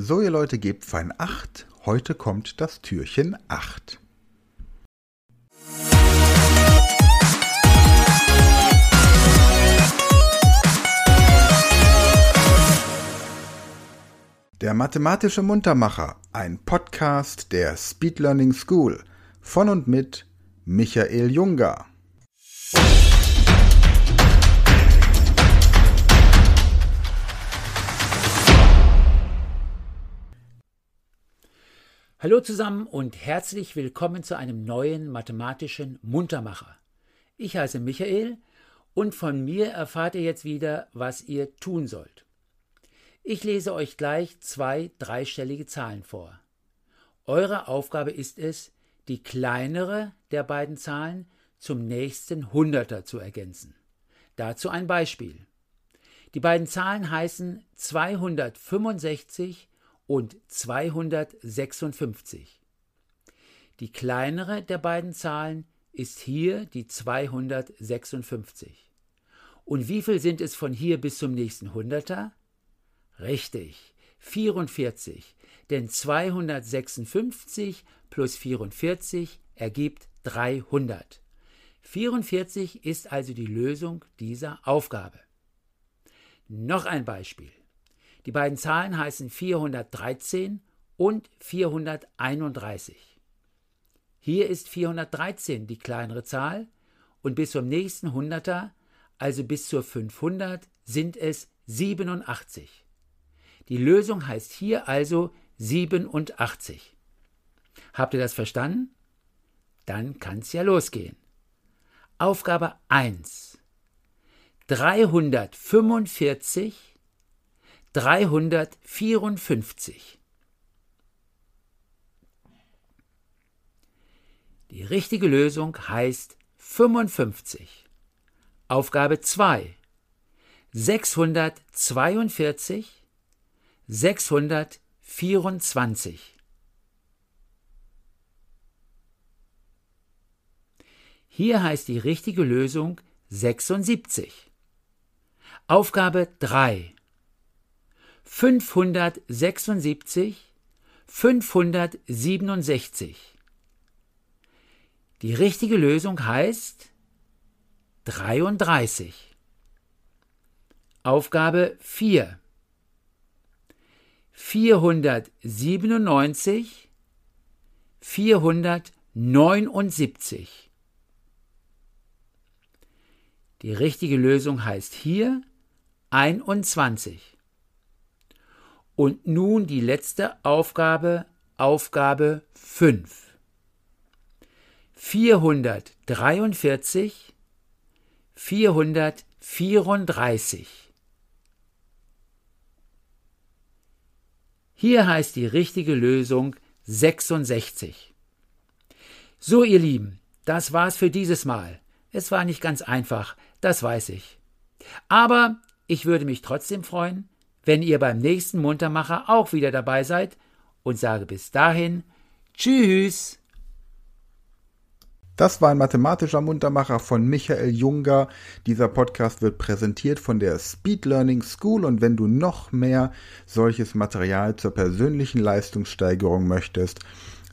So, ihr Leute, gebt fein Acht. Heute kommt das Türchen 8. Der mathematische Muntermacher, ein Podcast der Speed Learning School von und mit Michael Junger. Hallo zusammen und herzlich willkommen zu einem neuen mathematischen Muntermacher. Ich heiße Michael und von mir erfahrt ihr jetzt wieder, was ihr tun sollt. Ich lese euch gleich zwei dreistellige Zahlen vor. Eure Aufgabe ist es, die kleinere der beiden Zahlen zum nächsten Hunderter zu ergänzen. Dazu ein Beispiel. Die beiden Zahlen heißen 265 und 256. Die kleinere der beiden Zahlen ist hier die 256. Und wie viel sind es von hier bis zum nächsten Hunderter? Richtig, 44. Denn 256 plus 44 ergibt 300. 44 ist also die Lösung dieser Aufgabe. Noch ein Beispiel. Die beiden Zahlen heißen 413 und 431. Hier ist 413 die kleinere Zahl und bis zum nächsten Hunderter, also bis zur 500, sind es 87. Die Lösung heißt hier also 87. Habt ihr das verstanden? Dann kann es ja losgehen. Aufgabe 1. 345 354. Die richtige Lösung heißt 55. Aufgabe 2. 642 624. Hier heißt die richtige Lösung 76. Aufgabe 3. 576, 567. Die richtige Lösung heißt 33. Aufgabe 4. 497, 479. Die richtige Lösung heißt hier 21. Und nun die letzte Aufgabe, Aufgabe 5. 443, 434. Hier heißt die richtige Lösung 66. So, ihr Lieben, das war's für dieses Mal. Es war nicht ganz einfach, das weiß ich. Aber ich würde mich trotzdem freuen, wenn ihr beim nächsten Muntermacher auch wieder dabei seid und sage bis dahin Tschüss. Das war ein mathematischer Muntermacher von Michael Junger. Dieser Podcast wird präsentiert von der Speed Learning School und wenn du noch mehr solches Material zur persönlichen Leistungssteigerung möchtest,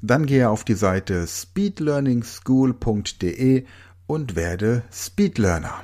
dann gehe auf die Seite speedlearningschool.de und werde Speedlearner.